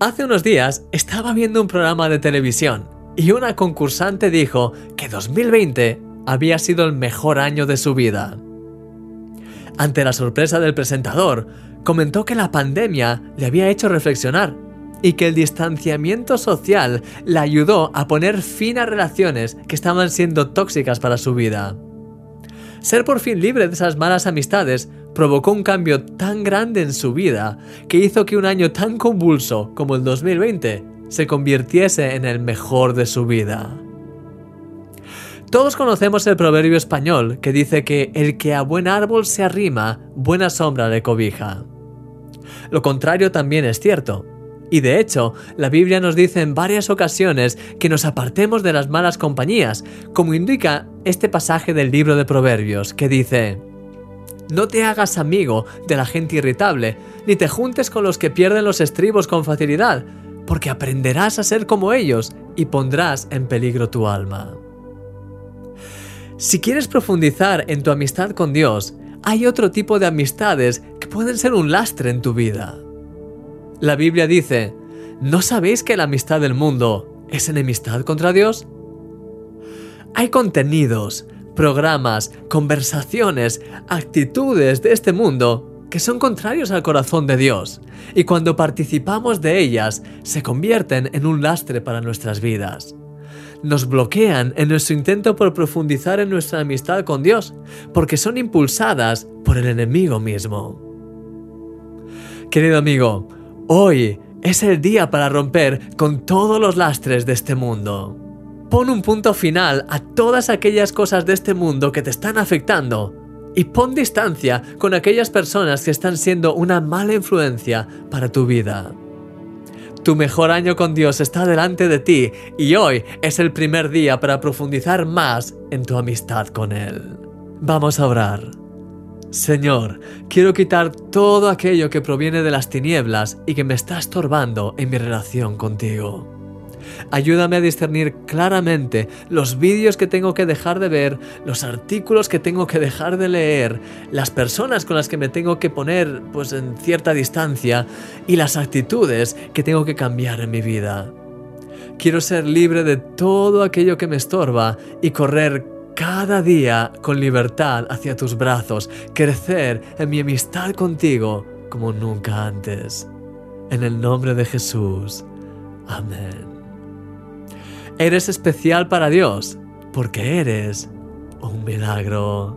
Hace unos días estaba viendo un programa de televisión y una concursante dijo que 2020 había sido el mejor año de su vida. Ante la sorpresa del presentador, comentó que la pandemia le había hecho reflexionar y que el distanciamiento social le ayudó a poner fin a relaciones que estaban siendo tóxicas para su vida. Ser por fin libre de esas malas amistades provocó un cambio tan grande en su vida que hizo que un año tan convulso como el 2020 se convirtiese en el mejor de su vida. Todos conocemos el proverbio español que dice que el que a buen árbol se arrima, buena sombra le cobija. Lo contrario también es cierto. Y de hecho, la Biblia nos dice en varias ocasiones que nos apartemos de las malas compañías, como indica este pasaje del libro de Proverbios, que dice, no te hagas amigo de la gente irritable, ni te juntes con los que pierden los estribos con facilidad, porque aprenderás a ser como ellos y pondrás en peligro tu alma. Si quieres profundizar en tu amistad con Dios, hay otro tipo de amistades que pueden ser un lastre en tu vida. La Biblia dice, ¿no sabéis que la amistad del mundo es enemistad contra Dios? Hay contenidos, programas, conversaciones, actitudes de este mundo que son contrarios al corazón de Dios y cuando participamos de ellas se convierten en un lastre para nuestras vidas. Nos bloquean en nuestro intento por profundizar en nuestra amistad con Dios, porque son impulsadas por el enemigo mismo. Querido amigo, hoy es el día para romper con todos los lastres de este mundo. Pon un punto final a todas aquellas cosas de este mundo que te están afectando y pon distancia con aquellas personas que están siendo una mala influencia para tu vida. Tu mejor año con Dios está delante de ti y hoy es el primer día para profundizar más en tu amistad con Él. Vamos a orar. Señor, quiero quitar todo aquello que proviene de las tinieblas y que me está estorbando en mi relación contigo. Ayúdame a discernir claramente los vídeos que tengo que dejar de ver, los artículos que tengo que dejar de leer, las personas con las que me tengo que poner pues en cierta distancia y las actitudes que tengo que cambiar en mi vida. Quiero ser libre de todo aquello que me estorba y correr cada día con libertad hacia tus brazos, crecer en mi amistad contigo como nunca antes. En el nombre de Jesús. Amén. Eres especial para Dios porque eres un milagro.